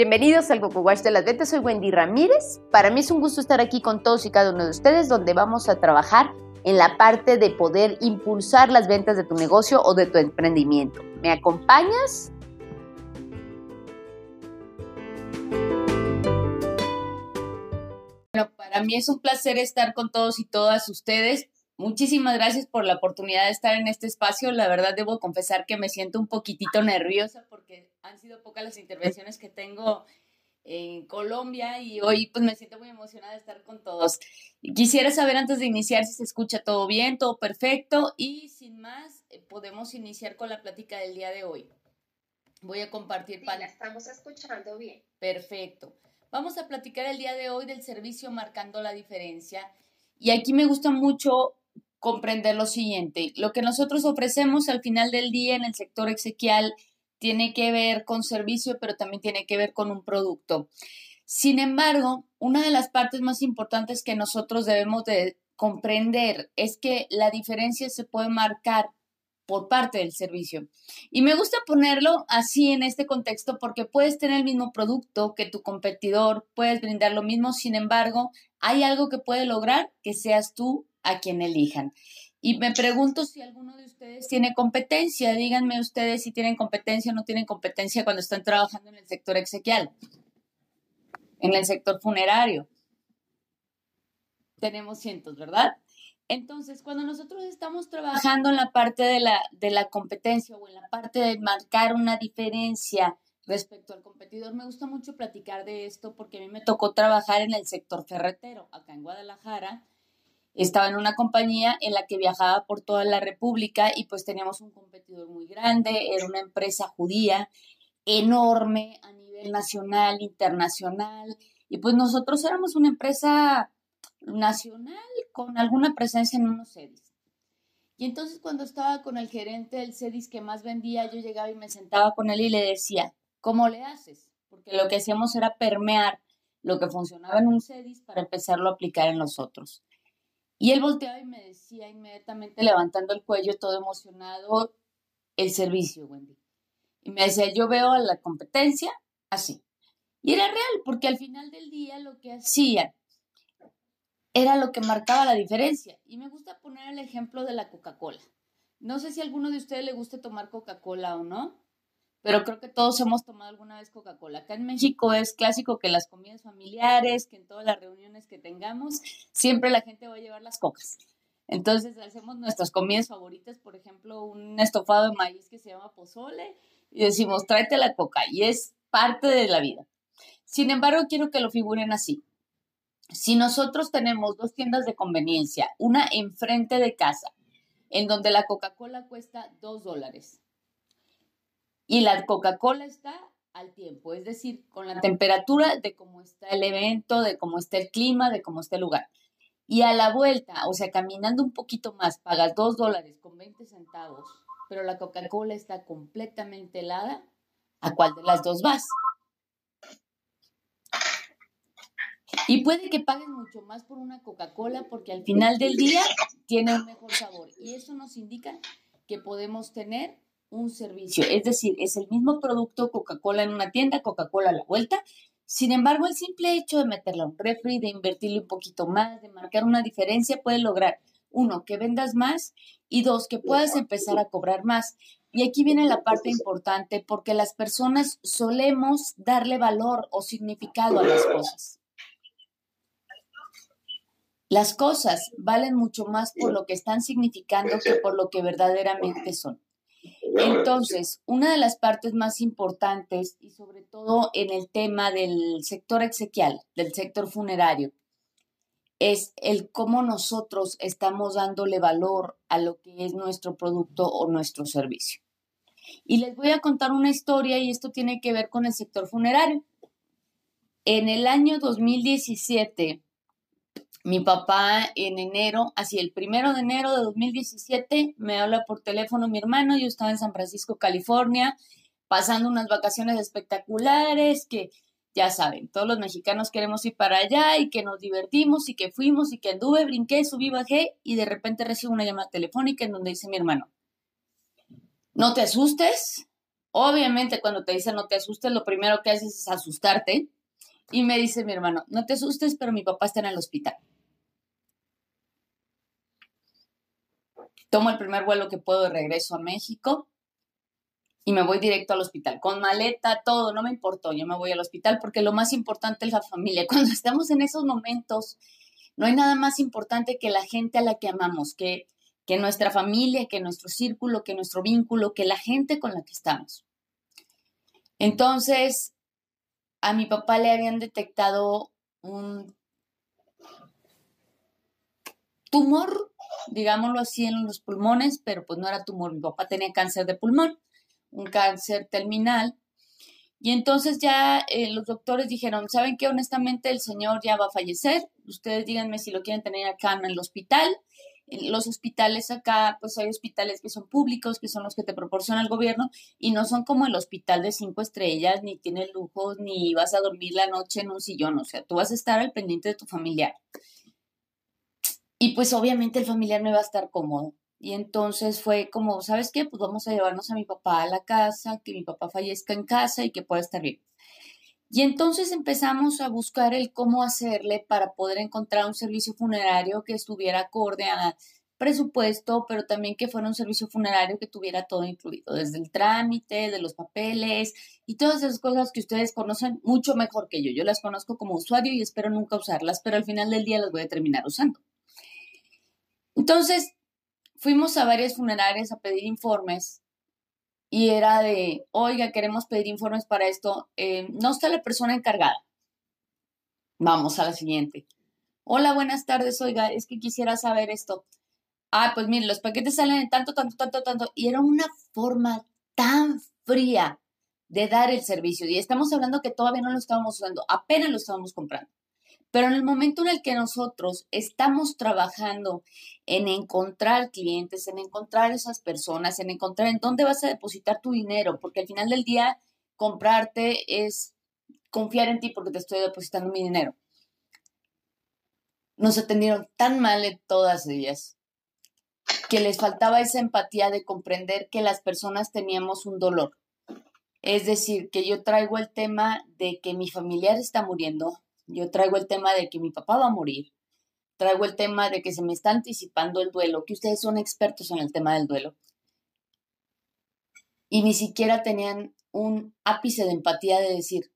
Bienvenidos al Coco Wash de las Ventas, soy Wendy Ramírez. Para mí es un gusto estar aquí con todos y cada uno de ustedes donde vamos a trabajar en la parte de poder impulsar las ventas de tu negocio o de tu emprendimiento. ¿Me acompañas? Bueno, para mí es un placer estar con todos y todas ustedes. Muchísimas gracias por la oportunidad de estar en este espacio. La verdad debo confesar que me siento un poquitito nerviosa porque han sido pocas las intervenciones que tengo en Colombia y hoy pues me siento muy emocionada de estar con todos. Quisiera saber antes de iniciar si se escucha todo bien, todo perfecto y sin más eh, podemos iniciar con la plática del día de hoy. Voy a compartir. Sí, estamos escuchando bien. Perfecto. Vamos a platicar el día de hoy del servicio marcando la diferencia y aquí me gusta mucho comprender lo siguiente. Lo que nosotros ofrecemos al final del día en el sector exequial tiene que ver con servicio, pero también tiene que ver con un producto. Sin embargo, una de las partes más importantes que nosotros debemos de comprender es que la diferencia se puede marcar por parte del servicio. Y me gusta ponerlo así en este contexto porque puedes tener el mismo producto que tu competidor, puedes brindar lo mismo, sin embargo, hay algo que puede lograr que seas tú a quien elijan. Y me pregunto si alguno de ustedes tiene competencia. Díganme ustedes si tienen competencia o no tienen competencia cuando están trabajando en el sector exequial, en el sector funerario. Tenemos cientos, ¿verdad? Entonces, cuando nosotros estamos trabajando en la parte de la, de la competencia o en la parte de marcar una diferencia respecto al competidor, me gusta mucho platicar de esto porque a mí me tocó trabajar en el sector ferretero, acá en Guadalajara, estaba en una compañía en la que viajaba por toda la República y pues teníamos un competidor muy grande, era una empresa judía enorme a nivel nacional, internacional, y pues nosotros éramos una empresa nacional con alguna presencia en unos CEDIS. Y entonces cuando estaba con el gerente del CEDIS que más vendía, yo llegaba y me sentaba con él y le decía, ¿cómo le haces? Porque lo que hacíamos era permear lo que funcionaba en un CEDIS para empezarlo a aplicar en los otros. Y él volteaba y me decía inmediatamente, levantando el cuello, todo emocionado, el servicio, Wendy. Y me decía, yo veo a la competencia así. Y era real, porque al final del día lo que hacían era lo que marcaba la diferencia. Y me gusta poner el ejemplo de la Coca-Cola. No sé si a alguno de ustedes le guste tomar Coca-Cola o no, pero creo que todos hemos tomado alguna vez Coca-Cola. Acá en México es clásico que las comidas familiares, que en todas las reuniones que tengamos, siempre la gente va a llevar las cocas. Entonces hacemos nuestras comidas favoritas, por ejemplo, un estofado de maíz que se llama pozole y decimos, tráete la coca y es parte de la vida. Sin embargo, quiero que lo figuren así. Si nosotros tenemos dos tiendas de conveniencia, una enfrente de casa, en donde la Coca-Cola cuesta dos dólares y la Coca-Cola está al tiempo, es decir, con la temperatura de cómo está el evento, de cómo está el clima, de cómo está el lugar. Y a la vuelta, o sea, caminando un poquito más, pagas dos dólares con 20 centavos, pero la Coca-Cola está completamente helada, ¿a cuál de las dos vas? Y puede que pagues mucho más por una Coca-Cola porque al final del día tiene un mejor sabor. Y eso nos indica que podemos tener un servicio. Es decir, es el mismo producto Coca-Cola en una tienda, Coca-Cola a la vuelta. Sin embargo, el simple hecho de meterle un refri, de invertirle un poquito más, de marcar una diferencia, puede lograr, uno, que vendas más y dos, que puedas empezar a cobrar más. Y aquí viene la parte importante porque las personas solemos darle valor o significado a las cosas. Las cosas valen mucho más por lo que están significando que por lo que verdaderamente son. Entonces, una de las partes más importantes y sobre todo en el tema del sector exequial, del sector funerario, es el cómo nosotros estamos dándole valor a lo que es nuestro producto o nuestro servicio. Y les voy a contar una historia y esto tiene que ver con el sector funerario. En el año 2017, mi papá en enero, así el primero de enero de 2017, me habla por teléfono mi hermano, yo estaba en San Francisco, California, pasando unas vacaciones espectaculares que ya saben, todos los mexicanos queremos ir para allá y que nos divertimos y que fuimos y que anduve, brinqué, subí, bajé y de repente recibo una llamada telefónica en donde dice mi hermano, no te asustes, Obviamente cuando te dicen no te asustes, lo primero que haces es asustarte. Y me dice mi hermano, no te asustes, pero mi papá está en el hospital. Tomo el primer vuelo que puedo de regreso a México y me voy directo al hospital, con maleta, todo, no me importó, yo me voy al hospital porque lo más importante es la familia. Cuando estamos en esos momentos, no hay nada más importante que la gente a la que amamos, que, que nuestra familia, que nuestro círculo, que nuestro vínculo, que la gente con la que estamos. Entonces, a mi papá le habían detectado un tumor, digámoslo así, en los pulmones, pero pues no era tumor. Mi papá tenía cáncer de pulmón, un cáncer terminal. Y entonces ya eh, los doctores dijeron, ¿saben qué? Honestamente el señor ya va a fallecer. Ustedes díganme si lo quieren tener acá en el hospital. Los hospitales acá, pues hay hospitales que son públicos, que son los que te proporciona el gobierno, y no son como el hospital de cinco estrellas, ni tiene lujos, ni vas a dormir la noche en un sillón. O sea, tú vas a estar al pendiente de tu familiar. Y pues obviamente el familiar no iba a estar cómodo. Y entonces fue como, ¿sabes qué? Pues vamos a llevarnos a mi papá a la casa, que mi papá fallezca en casa y que pueda estar bien. Y entonces empezamos a buscar el cómo hacerle para poder encontrar un servicio funerario que estuviera acorde a presupuesto, pero también que fuera un servicio funerario que tuviera todo incluido, desde el trámite, de los papeles y todas esas cosas que ustedes conocen mucho mejor que yo. Yo las conozco como usuario y espero nunca usarlas, pero al final del día las voy a terminar usando. Entonces, fuimos a varias funerarias a pedir informes y era de, oiga, queremos pedir informes para esto. Eh, no está la persona encargada. Vamos a la siguiente. Hola, buenas tardes, oiga, es que quisiera saber esto. Ah, pues mire, los paquetes salen en tanto, tanto, tanto, tanto. Y era una forma tan fría de dar el servicio. Y estamos hablando que todavía no lo estábamos usando, apenas lo estábamos comprando. Pero en el momento en el que nosotros estamos trabajando en encontrar clientes, en encontrar esas personas, en encontrar en dónde vas a depositar tu dinero, porque al final del día comprarte es confiar en ti porque te estoy depositando mi dinero. Nos atendieron tan mal todas ellas que les faltaba esa empatía de comprender que las personas teníamos un dolor. Es decir, que yo traigo el tema de que mi familiar está muriendo, yo traigo el tema de que mi papá va a morir. Traigo el tema de que se me está anticipando el duelo, que ustedes son expertos en el tema del duelo. Y ni siquiera tenían un ápice de empatía de decir,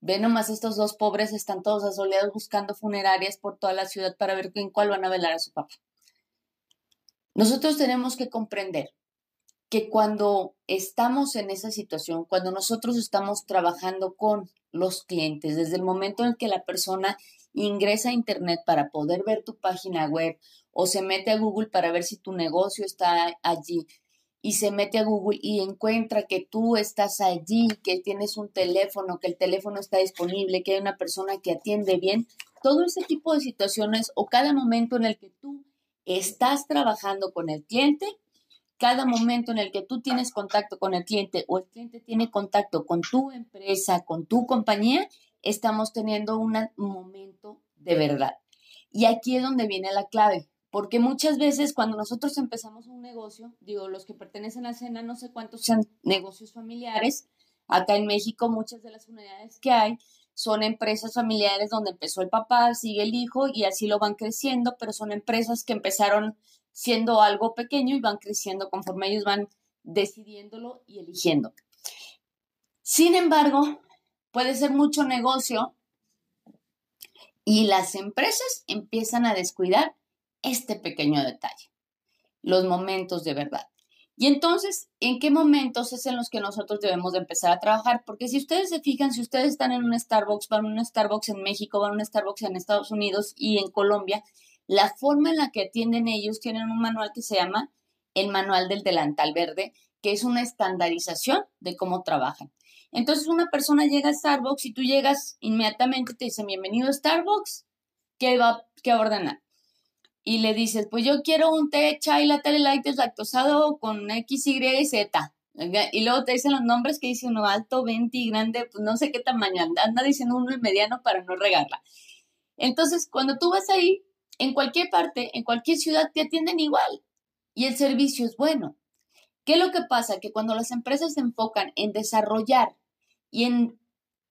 ve nomás estos dos pobres están todos asoleados buscando funerarias por toda la ciudad para ver en cuál van a velar a su papá. Nosotros tenemos que comprender que cuando estamos en esa situación, cuando nosotros estamos trabajando con los clientes, desde el momento en que la persona ingresa a Internet para poder ver tu página web o se mete a Google para ver si tu negocio está allí y se mete a Google y encuentra que tú estás allí, que tienes un teléfono, que el teléfono está disponible, que hay una persona que atiende bien, todo ese tipo de situaciones o cada momento en el que tú estás trabajando con el cliente, cada momento en el que tú tienes contacto con el cliente o el cliente tiene contacto con tu empresa, con tu compañía, estamos teniendo un momento de verdad. Y aquí es donde viene la clave, porque muchas veces cuando nosotros empezamos un negocio, digo, los que pertenecen a Cena, no sé cuántos sean negocios familiares, acá en México muchas de las unidades que hay son empresas familiares donde empezó el papá, sigue el hijo y así lo van creciendo, pero son empresas que empezaron siendo algo pequeño y van creciendo conforme ellos van decidiéndolo y eligiendo. Sin embargo, puede ser mucho negocio y las empresas empiezan a descuidar este pequeño detalle, los momentos de verdad. Y entonces, ¿en qué momentos es en los que nosotros debemos de empezar a trabajar? Porque si ustedes se fijan, si ustedes están en un Starbucks, van a un Starbucks en México, van a un Starbucks en Estados Unidos y en Colombia, la forma en la que atienden ellos tienen un manual que se llama el manual del delantal verde, que es una estandarización de cómo trabajan. Entonces una persona llega a Starbucks y tú llegas inmediatamente te dice bienvenido a Starbucks, ¿qué va, qué a ordenar? Y le dices, pues yo quiero un té chai latte light deslactosado con X, Y y Z. Y luego te dicen los nombres que dice uno alto, 20, grande, pues no sé qué tamaño, anda diciendo uno mediano para no regarla. Entonces, cuando tú vas ahí, en cualquier parte, en cualquier ciudad te atienden igual y el servicio es bueno. ¿Qué es lo que pasa? Que cuando las empresas se enfocan en desarrollar y en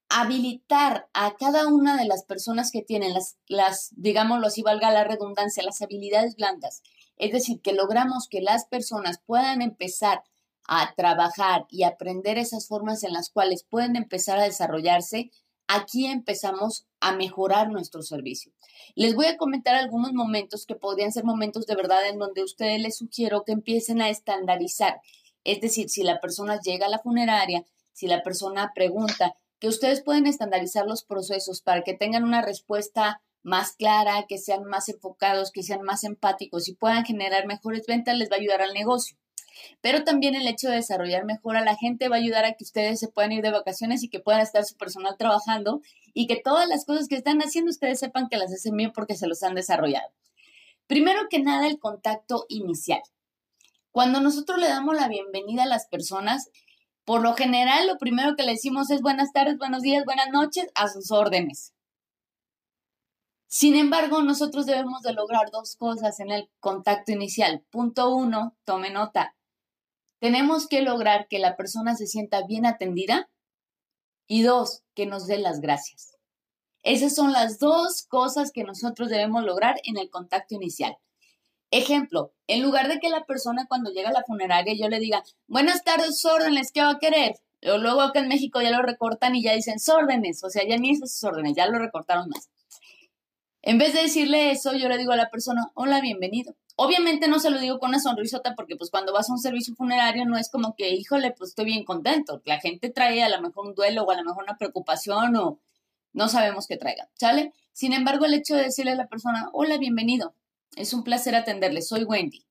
habilitar a cada una de las personas que tienen las, las, digámoslo así, valga la redundancia, las habilidades blandas, es decir, que logramos que las personas puedan empezar a trabajar y aprender esas formas en las cuales pueden empezar a desarrollarse, aquí empezamos a mejorar nuestro servicio. Les voy a comentar algunos momentos que podrían ser momentos de verdad en donde ustedes les sugiero que empiecen a estandarizar. Es decir, si la persona llega a la funeraria, si la persona pregunta, que ustedes pueden estandarizar los procesos para que tengan una respuesta más clara, que sean más enfocados, que sean más empáticos y puedan generar mejores ventas, les va a ayudar al negocio. Pero también el hecho de desarrollar mejor a la gente va a ayudar a que ustedes se puedan ir de vacaciones y que puedan estar su personal trabajando y que todas las cosas que están haciendo ustedes sepan que las hacen bien porque se los han desarrollado. Primero que nada, el contacto inicial. Cuando nosotros le damos la bienvenida a las personas, por lo general lo primero que le decimos es buenas tardes, buenos días, buenas noches, a sus órdenes. Sin embargo, nosotros debemos de lograr dos cosas en el contacto inicial. Punto uno, tome nota, tenemos que lograr que la persona se sienta bien atendida y dos, que nos dé las gracias. Esas son las dos cosas que nosotros debemos lograr en el contacto inicial. Ejemplo, en lugar de que la persona cuando llega a la funeraria yo le diga, buenas tardes, órdenes, ¿qué va a querer? O luego acá en México ya lo recortan y ya dicen órdenes, o sea, ya ni esos órdenes, ya lo recortaron más. En vez de decirle eso, yo le digo a la persona, hola, bienvenido. Obviamente no se lo digo con una sonrisota porque pues cuando vas a un servicio funerario no es como que, híjole, pues estoy bien contento. La gente trae a lo mejor un duelo o a lo mejor una preocupación o no sabemos qué traiga, ¿sale? Sin embargo, el hecho de decirle a la persona, hola, bienvenido, es un placer atenderle, soy Wendy.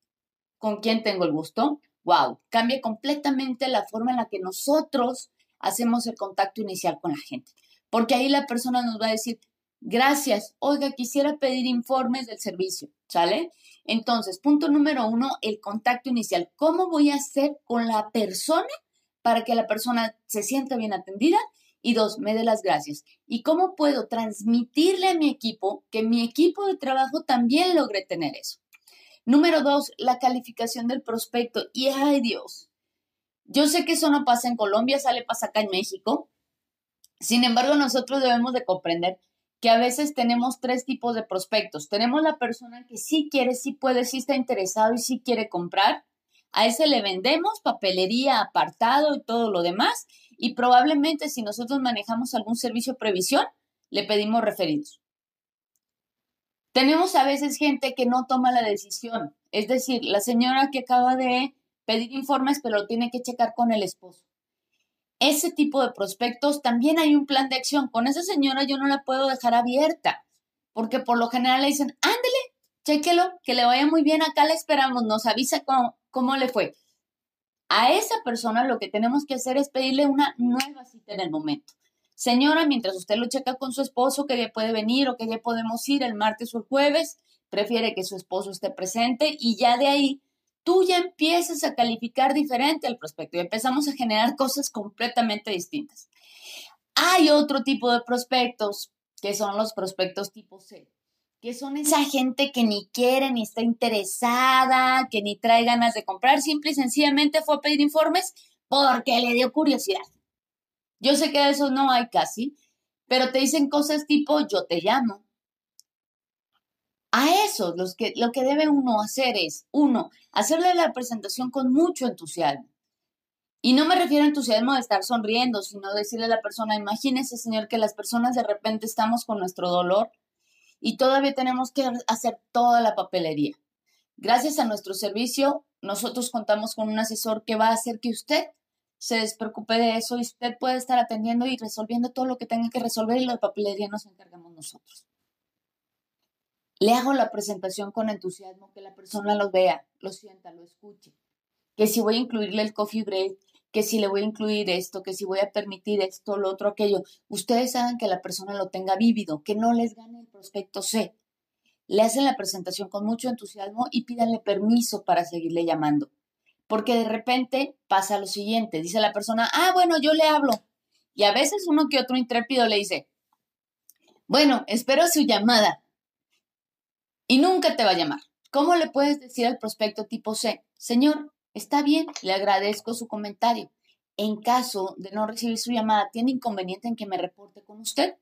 ¿Con quién tengo el gusto? Wow, cambia completamente la forma en la que nosotros hacemos el contacto inicial con la gente. Porque ahí la persona nos va a decir, gracias, oiga, quisiera pedir informes del servicio, ¿sale? Entonces, punto número uno, el contacto inicial. ¿Cómo voy a hacer con la persona para que la persona se sienta bien atendida? Y dos, me dé las gracias. ¿Y cómo puedo transmitirle a mi equipo que mi equipo de trabajo también logre tener eso? Número dos, la calificación del prospecto. Y ay Dios, yo sé que eso no pasa en Colombia, sale pasa acá en México. Sin embargo, nosotros debemos de comprender que a veces tenemos tres tipos de prospectos. Tenemos la persona que sí quiere, sí puede, sí está interesado y sí quiere comprar. A ese le vendemos papelería, apartado y todo lo demás. Y probablemente si nosotros manejamos algún servicio previsión, le pedimos referidos. Tenemos a veces gente que no toma la decisión. Es decir, la señora que acaba de pedir informes, pero lo tiene que checar con el esposo ese tipo de prospectos, también hay un plan de acción. Con esa señora yo no la puedo dejar abierta, porque por lo general le dicen, ándele, chéquelo, que le vaya muy bien, acá le esperamos, nos avisa cómo, cómo le fue. A esa persona lo que tenemos que hacer es pedirle una nueva cita en el momento. Señora, mientras usted lo checa con su esposo, que ya puede venir o que ya podemos ir el martes o el jueves, prefiere que su esposo esté presente y ya de ahí tú ya empiezas a calificar diferente al prospecto y empezamos a generar cosas completamente distintas. Hay otro tipo de prospectos que son los prospectos tipo C, que son esa gente que ni quiere ni está interesada, que ni trae ganas de comprar, simple y sencillamente fue a pedir informes porque le dio curiosidad. Yo sé que de esos no hay casi, pero te dicen cosas tipo yo te llamo, a eso, los que, lo que debe uno hacer es, uno, hacerle la presentación con mucho entusiasmo. Y no me refiero a entusiasmo de estar sonriendo, sino decirle a la persona, imagínese, señor, que las personas de repente estamos con nuestro dolor y todavía tenemos que hacer toda la papelería. Gracias a nuestro servicio, nosotros contamos con un asesor que va a hacer que usted se despreocupe de eso y usted puede estar atendiendo y resolviendo todo lo que tenga que resolver y la papelería nos encargamos nosotros le hago la presentación con entusiasmo, que la persona lo vea, lo sienta, lo escuche. Que si voy a incluirle el coffee break, que si le voy a incluir esto, que si voy a permitir esto, lo otro, aquello. Ustedes hagan que la persona lo tenga vívido, que no les gane el prospecto C. Le hacen la presentación con mucho entusiasmo y pídanle permiso para seguirle llamando. Porque de repente pasa lo siguiente, dice la persona, ah, bueno, yo le hablo. Y a veces uno que otro intrépido le dice, bueno, espero su llamada y nunca te va a llamar. ¿Cómo le puedes decir al prospecto tipo C, señor, Está bien, le agradezco su comentario. En caso de no recibir su llamada, ¿tiene inconveniente en que me reporte con usted?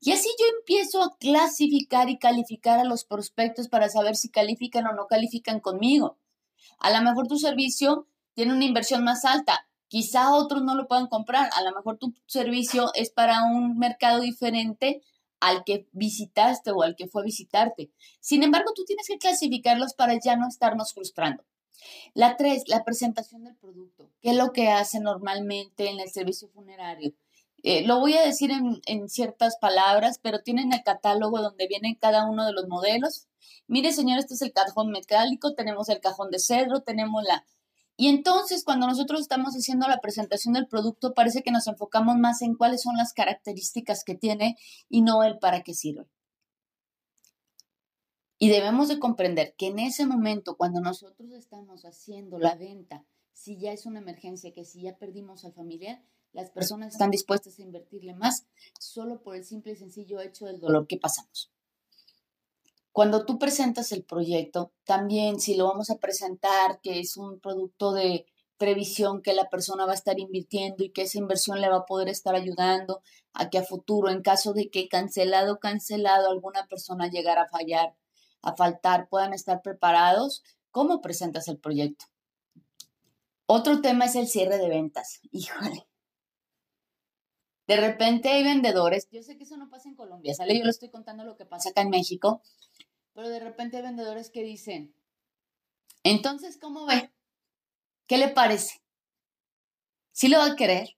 Y así yo empiezo a clasificar y calificar a los prospectos para saber si califican o no califican conmigo. A lo mejor tu servicio tiene una inversión más alta, quizá otros no lo puedan comprar, a lo mejor tu servicio es para un mercado diferente al que visitaste o al que fue a visitarte. Sin embargo, tú tienes que clasificarlos para ya no estarnos frustrando. La tres, la presentación del producto. ¿Qué es lo que hace normalmente en el servicio funerario? Eh, lo voy a decir en, en, ciertas palabras, pero tienen el catálogo donde vienen cada uno de los modelos. Mire, señor, este es el cajón metálico, tenemos el cajón de cedro, tenemos la... Y entonces, cuando nosotros estamos haciendo la presentación del producto, parece que nos enfocamos más en cuáles son las características que tiene y no el para qué sirve. Y debemos de comprender que en ese momento, cuando nosotros estamos haciendo la venta, si ya es una emergencia, que si ya perdimos al familiar, las personas están dispuestas a invertirle más solo por el simple y sencillo hecho del dolor que pasamos. Cuando tú presentas el proyecto, también si lo vamos a presentar, que es un producto de previsión que la persona va a estar invirtiendo y que esa inversión le va a poder estar ayudando a que a futuro, en caso de que cancelado, cancelado, alguna persona llegara a fallar, a faltar, puedan estar preparados, ¿cómo presentas el proyecto? Otro tema es el cierre de ventas. Híjole, de repente hay vendedores, yo sé que eso no pasa en Colombia, sale, yo le estoy contando lo que pasa acá en México, pero de repente hay vendedores que dicen, entonces, ¿cómo ve? ¿Qué le parece? ¿Sí lo va a querer?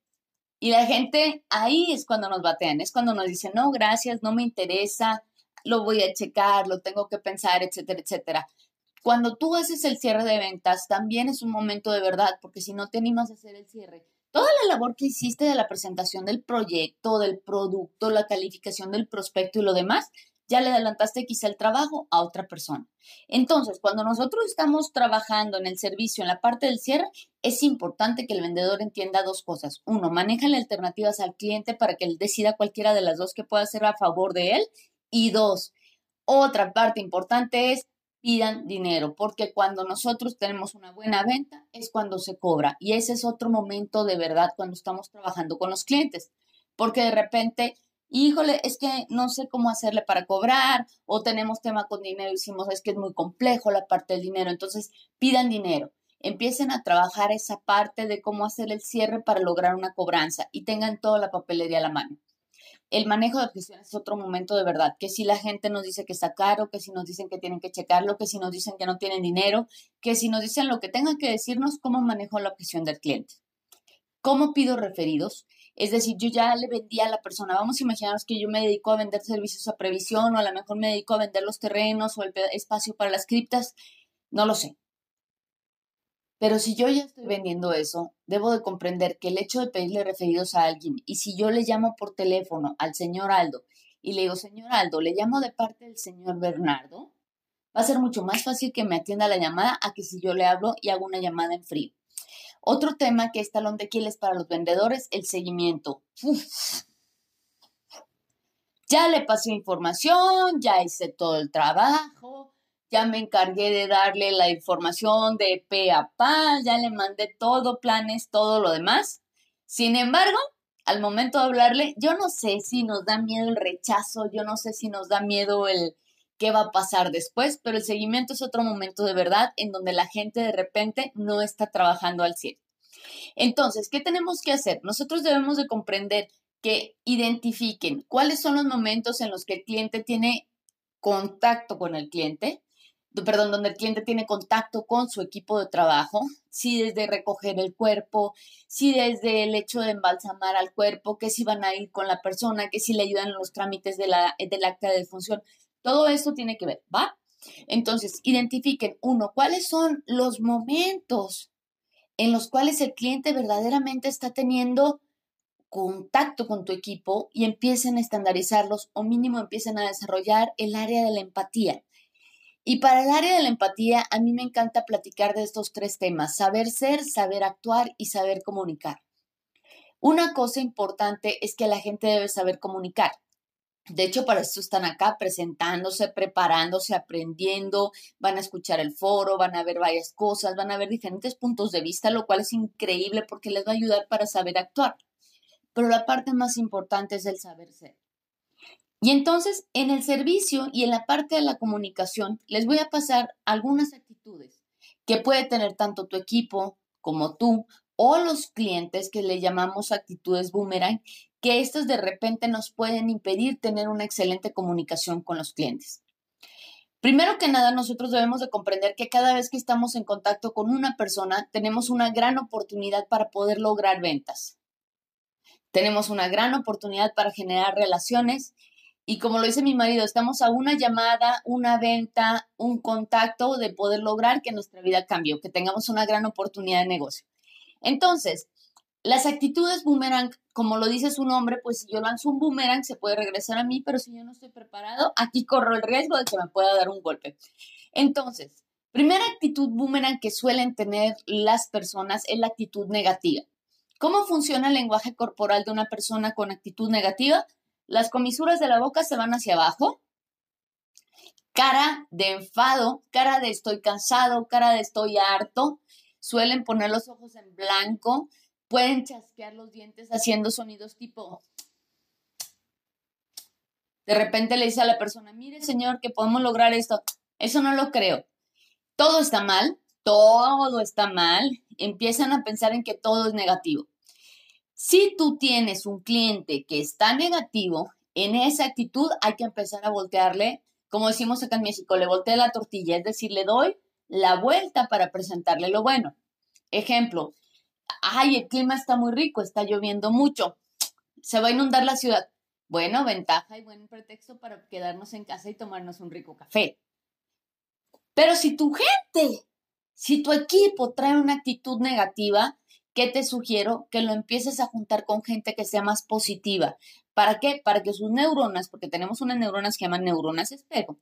Y la gente ahí es cuando nos batean, es cuando nos dicen, no, gracias, no me interesa, lo voy a checar, lo tengo que pensar, etcétera, etcétera. Cuando tú haces el cierre de ventas, también es un momento de verdad, porque si no te animas a hacer el cierre, toda la labor que hiciste de la presentación del proyecto, del producto, la calificación del prospecto y lo demás, ya le adelantaste quizá el trabajo a otra persona. Entonces, cuando nosotros estamos trabajando en el servicio, en la parte del cierre, es importante que el vendedor entienda dos cosas. Uno, maneja alternativas al cliente para que él decida cualquiera de las dos que pueda hacer a favor de él. Y dos, otra parte importante es pidan dinero, porque cuando nosotros tenemos una buena venta es cuando se cobra y ese es otro momento de verdad cuando estamos trabajando con los clientes, porque de repente, híjole, es que no sé cómo hacerle para cobrar o tenemos tema con dinero y decimos es que es muy complejo la parte del dinero, entonces pidan dinero. Empiecen a trabajar esa parte de cómo hacer el cierre para lograr una cobranza y tengan toda la papelería a la mano el manejo de objeciones es otro momento de verdad, que si la gente nos dice que está caro, que si nos dicen que tienen que checarlo, que si nos dicen que no tienen dinero, que si nos dicen lo que tengan que decirnos, cómo manejo la objeción del cliente. ¿Cómo pido referidos? Es decir, yo ya le vendí a la persona, vamos a imaginarnos que yo me dedico a vender servicios a previsión o a lo mejor me dedico a vender los terrenos o el espacio para las criptas, no lo sé. Pero si yo ya estoy vendiendo eso, debo de comprender que el hecho de pedirle referidos a alguien y si yo le llamo por teléfono al señor Aldo y le digo, señor Aldo, le llamo de parte del señor Bernardo, va a ser mucho más fácil que me atienda la llamada a que si yo le hablo y hago una llamada en frío. Otro tema que es talón de Aquiles para los vendedores, el seguimiento. Ya le pasé información, ya hice todo el trabajo, ya me encargué de darle la información de pe a pa, ya le mandé todo, planes, todo lo demás. Sin embargo, al momento de hablarle, yo no sé si nos da miedo el rechazo, yo no sé si nos da miedo el qué va a pasar después, pero el seguimiento es otro momento de verdad en donde la gente de repente no está trabajando al 100. Entonces, ¿qué tenemos que hacer? Nosotros debemos de comprender que identifiquen cuáles son los momentos en los que el cliente tiene contacto con el cliente, perdón, donde el cliente tiene contacto con su equipo de trabajo, si desde recoger el cuerpo, si desde el hecho de embalsamar al cuerpo, que si van a ir con la persona, que si le ayudan en los trámites de la, del acta de defunción, todo eso tiene que ver, ¿va? Entonces, identifiquen, uno, cuáles son los momentos en los cuales el cliente verdaderamente está teniendo contacto con tu equipo y empiecen a estandarizarlos o mínimo empiecen a desarrollar el área de la empatía. Y para el área de la empatía, a mí me encanta platicar de estos tres temas, saber ser, saber actuar y saber comunicar. Una cosa importante es que la gente debe saber comunicar. De hecho, para eso están acá presentándose, preparándose, aprendiendo, van a escuchar el foro, van a ver varias cosas, van a ver diferentes puntos de vista, lo cual es increíble porque les va a ayudar para saber actuar. Pero la parte más importante es el saber ser. Y entonces, en el servicio y en la parte de la comunicación, les voy a pasar algunas actitudes que puede tener tanto tu equipo como tú o los clientes que le llamamos actitudes boomerang que estos de repente nos pueden impedir tener una excelente comunicación con los clientes. Primero que nada, nosotros debemos de comprender que cada vez que estamos en contacto con una persona, tenemos una gran oportunidad para poder lograr ventas. Tenemos una gran oportunidad para generar relaciones y como lo dice mi marido, estamos a una llamada, una venta, un contacto de poder lograr que nuestra vida cambie, que tengamos una gran oportunidad de negocio. Entonces, las actitudes boomerang, como lo dice su nombre, pues si yo lanzo un boomerang se puede regresar a mí, pero si yo no estoy preparado, aquí corro el riesgo de que me pueda dar un golpe. Entonces, primera actitud boomerang que suelen tener las personas es la actitud negativa. ¿Cómo funciona el lenguaje corporal de una persona con actitud negativa? Las comisuras de la boca se van hacia abajo, cara de enfado, cara de estoy cansado, cara de estoy harto, suelen poner los ojos en blanco, pueden chasquear los dientes haciendo sonidos tipo... De repente le dice a la persona, mire señor, que podemos lograr esto. Eso no lo creo. Todo está mal, todo está mal. Empiezan a pensar en que todo es negativo. Si tú tienes un cliente que está negativo, en esa actitud hay que empezar a voltearle, como decimos acá en México, le voltea la tortilla, es decir, le doy la vuelta para presentarle lo bueno. Ejemplo, ay, el clima está muy rico, está lloviendo mucho, se va a inundar la ciudad. Bueno, ventaja y buen pretexto para quedarnos en casa y tomarnos un rico café. Pero si tu gente, si tu equipo trae una actitud negativa, ¿qué te sugiero? Que lo empieces a juntar con gente que sea más positiva. ¿Para qué? Para que sus neuronas, porque tenemos unas neuronas que llaman neuronas espejo,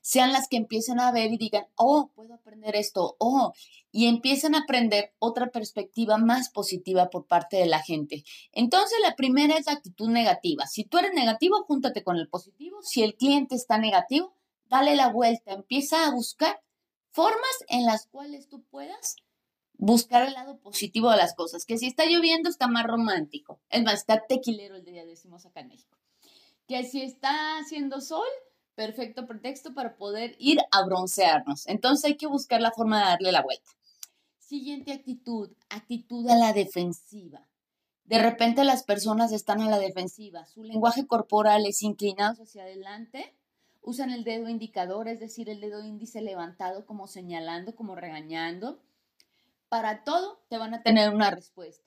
sean las que empiecen a ver y digan, oh, puedo aprender esto, oh, y empiecen a aprender otra perspectiva más positiva por parte de la gente. Entonces, la primera es la actitud negativa. Si tú eres negativo, júntate con el positivo. Si el cliente está negativo, dale la vuelta, empieza a buscar formas en las cuales tú puedas buscar el lado positivo de las cosas, que si está lloviendo está más romántico, es más, está tequilero el día, decimos acá en México, que si está haciendo sol, perfecto pretexto para poder ir a broncearnos, entonces hay que buscar la forma de darle la vuelta. Siguiente actitud, actitud a la defensiva. De repente las personas están a la defensiva, su lenguaje corporal es inclinado hacia adelante, usan el dedo indicador, es decir, el dedo índice levantado como señalando, como regañando, para todo te van a tener una respuesta.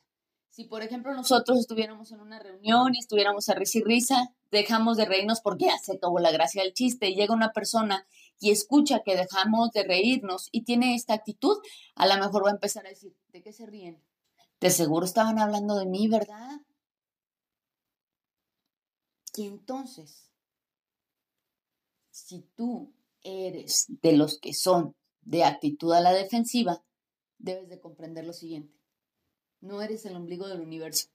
Si, por ejemplo, nosotros estuviéramos en una reunión y estuviéramos a risa y risa, dejamos de reírnos porque ya se acabó la gracia del chiste y llega una persona y escucha que dejamos de reírnos y tiene esta actitud, a lo mejor va a empezar a decir, ¿de qué se ríen? De seguro estaban hablando de mí, ¿verdad? Y entonces, si tú eres de los que son de actitud a la defensiva, debes de comprender lo siguiente. No eres el ombligo del universo.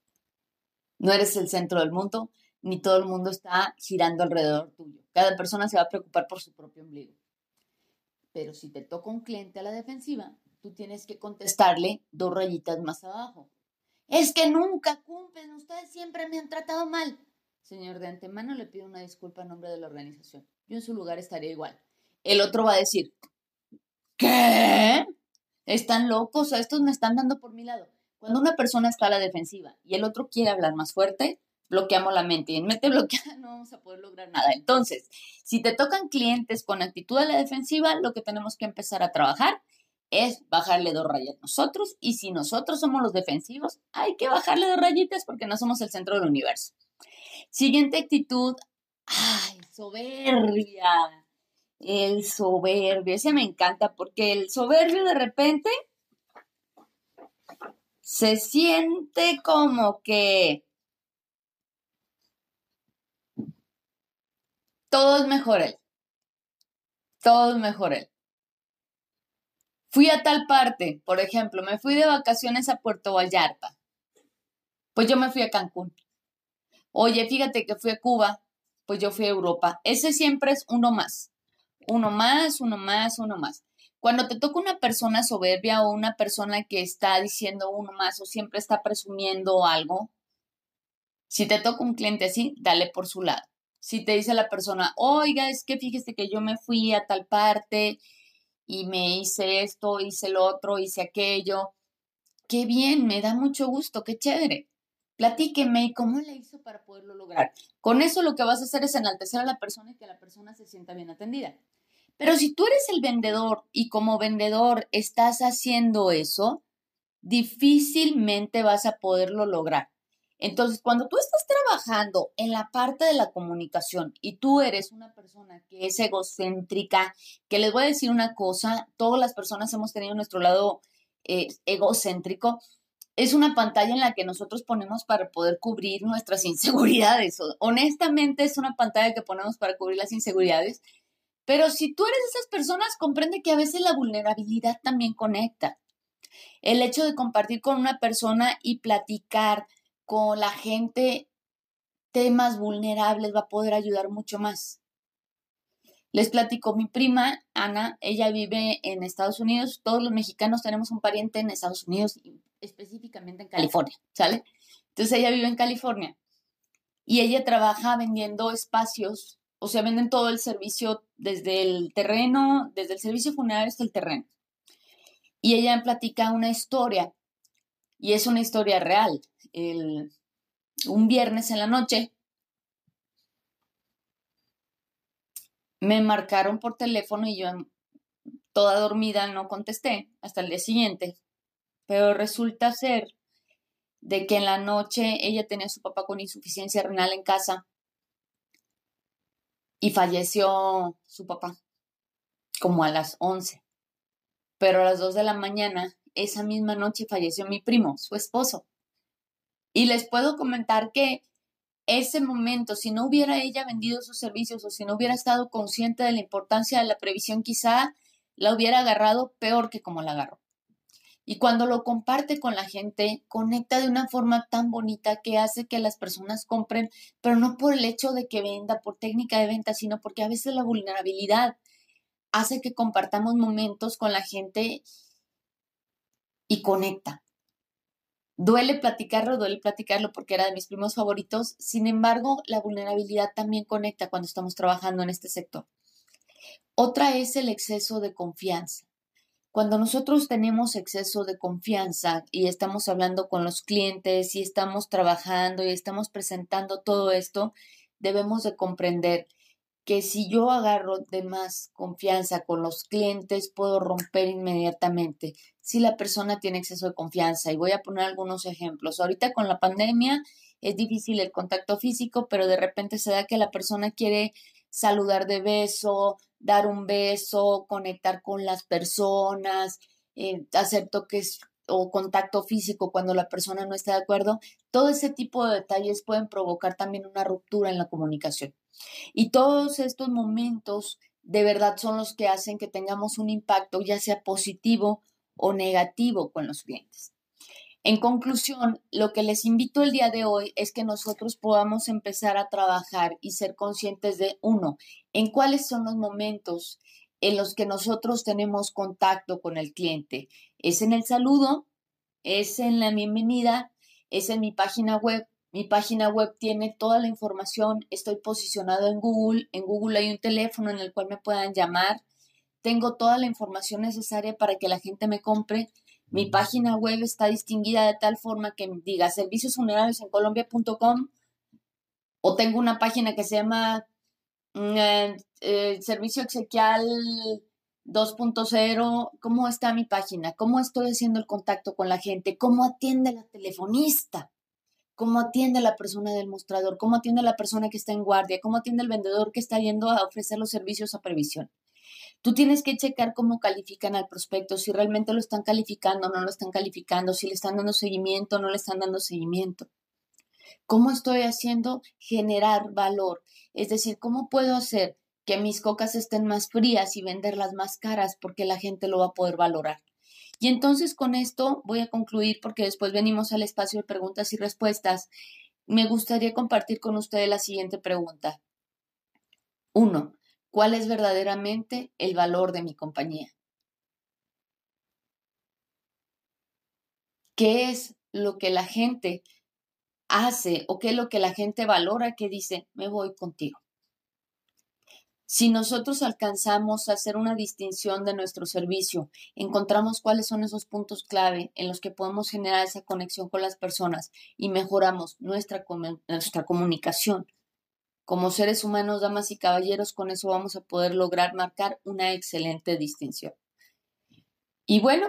No eres el centro del mundo, ni todo el mundo está girando alrededor tuyo. Cada persona se va a preocupar por su propio ombligo. Pero si te toca un cliente a la defensiva, tú tienes que contestarle dos rayitas más abajo. Es que nunca cumplen, ustedes siempre me han tratado mal. Señor, de antemano le pido una disculpa en nombre de la organización. Yo en su lugar estaría igual. El otro va a decir, ¿qué? Están locos, estos me están dando por mi lado. Cuando una persona está a la defensiva y el otro quiere hablar más fuerte, bloqueamos la mente y en mente bloqueada no vamos a poder lograr nada. Entonces, si te tocan clientes con actitud a la defensiva, lo que tenemos que empezar a trabajar es bajarle dos rayas nosotros y si nosotros somos los defensivos, hay que bajarle dos rayitas porque no somos el centro del universo. Siguiente actitud, ay, soberbia. El soberbio, ese me encanta porque el soberbio de repente se siente como que todo es mejor él. Todo es mejor él. Fui a tal parte, por ejemplo, me fui de vacaciones a Puerto Vallarta. Pues yo me fui a Cancún. Oye, fíjate que fui a Cuba pues yo fui a Europa. Ese siempre es uno más. Uno más, uno más, uno más. Cuando te toca una persona soberbia o una persona que está diciendo uno más o siempre está presumiendo algo, si te toca un cliente así, dale por su lado. Si te dice la persona, oiga, es que fíjese que yo me fui a tal parte y me hice esto, hice lo otro, hice aquello, qué bien, me da mucho gusto, qué chévere. Platíqueme cómo le hizo para poderlo lograr. Con eso lo que vas a hacer es enaltecer a la persona y que la persona se sienta bien atendida. Pero si tú eres el vendedor y como vendedor estás haciendo eso, difícilmente vas a poderlo lograr. Entonces, cuando tú estás trabajando en la parte de la comunicación y tú eres una persona que es egocéntrica, que les voy a decir una cosa, todas las personas hemos tenido nuestro lado eh, egocéntrico, es una pantalla en la que nosotros ponemos para poder cubrir nuestras inseguridades. Honestamente, es una pantalla que ponemos para cubrir las inseguridades. Pero si tú eres de esas personas, comprende que a veces la vulnerabilidad también conecta. El hecho de compartir con una persona y platicar con la gente temas vulnerables va a poder ayudar mucho más. Les platico, mi prima Ana, ella vive en Estados Unidos, todos los mexicanos tenemos un pariente en Estados Unidos, específicamente en California, ¿sale? Entonces ella vive en California y ella trabaja vendiendo espacios, o sea, venden todo el servicio desde el terreno, desde el servicio funerario hasta el terreno. Y ella me platica una historia, y es una historia real. El, un viernes en la noche, me marcaron por teléfono y yo toda dormida no contesté hasta el día siguiente. Pero resulta ser de que en la noche ella tenía a su papá con insuficiencia renal en casa y falleció su papá como a las 11. Pero a las 2 de la mañana, esa misma noche falleció mi primo, su esposo. Y les puedo comentar que ese momento, si no hubiera ella vendido sus servicios o si no hubiera estado consciente de la importancia de la previsión, quizá la hubiera agarrado peor que como la agarró. Y cuando lo comparte con la gente, conecta de una forma tan bonita que hace que las personas compren, pero no por el hecho de que venda, por técnica de venta, sino porque a veces la vulnerabilidad hace que compartamos momentos con la gente y conecta. Duele platicarlo, duele platicarlo porque era de mis primos favoritos. Sin embargo, la vulnerabilidad también conecta cuando estamos trabajando en este sector. Otra es el exceso de confianza. Cuando nosotros tenemos exceso de confianza y estamos hablando con los clientes y estamos trabajando y estamos presentando todo esto, debemos de comprender que si yo agarro de más confianza con los clientes, puedo romper inmediatamente. Si la persona tiene exceso de confianza, y voy a poner algunos ejemplos. Ahorita con la pandemia es difícil el contacto físico, pero de repente se da que la persona quiere saludar de beso, dar un beso, conectar con las personas, eh, hacer toques o contacto físico cuando la persona no está de acuerdo, todo ese tipo de detalles pueden provocar también una ruptura en la comunicación. Y todos estos momentos de verdad son los que hacen que tengamos un impacto, ya sea positivo o negativo con los clientes. En conclusión, lo que les invito el día de hoy es que nosotros podamos empezar a trabajar y ser conscientes de, uno, en cuáles son los momentos en los que nosotros tenemos contacto con el cliente. Es en el saludo, es en la bienvenida, es en mi página web. Mi página web tiene toda la información, estoy posicionado en Google, en Google hay un teléfono en el cual me puedan llamar, tengo toda la información necesaria para que la gente me compre mi página web está distinguida de tal forma que diga servicios funerarios en colombia.com o tengo una página que se llama mm, eh, eh, Servicio Exequial 2.0. ¿Cómo está mi página? ¿Cómo estoy haciendo el contacto con la gente? ¿Cómo atiende la telefonista? ¿Cómo atiende la persona del mostrador? ¿Cómo atiende la persona que está en guardia? ¿Cómo atiende el vendedor que está yendo a ofrecer los servicios a previsión? Tú tienes que checar cómo califican al prospecto, si realmente lo están calificando o no lo están calificando, si le están dando seguimiento o no le están dando seguimiento. ¿Cómo estoy haciendo generar valor? Es decir, ¿cómo puedo hacer que mis cocas estén más frías y venderlas más caras porque la gente lo va a poder valorar? Y entonces con esto voy a concluir porque después venimos al espacio de preguntas y respuestas. Me gustaría compartir con ustedes la siguiente pregunta. Uno, ¿cuál es verdaderamente el valor de mi compañía? ¿Qué es lo que la gente hace o qué es lo que la gente valora que dice, me voy contigo? Si nosotros alcanzamos a hacer una distinción de nuestro servicio, encontramos cuáles son esos puntos clave en los que podemos generar esa conexión con las personas y mejoramos nuestra, nuestra comunicación. Como seres humanos, damas y caballeros, con eso vamos a poder lograr marcar una excelente distinción. Y bueno,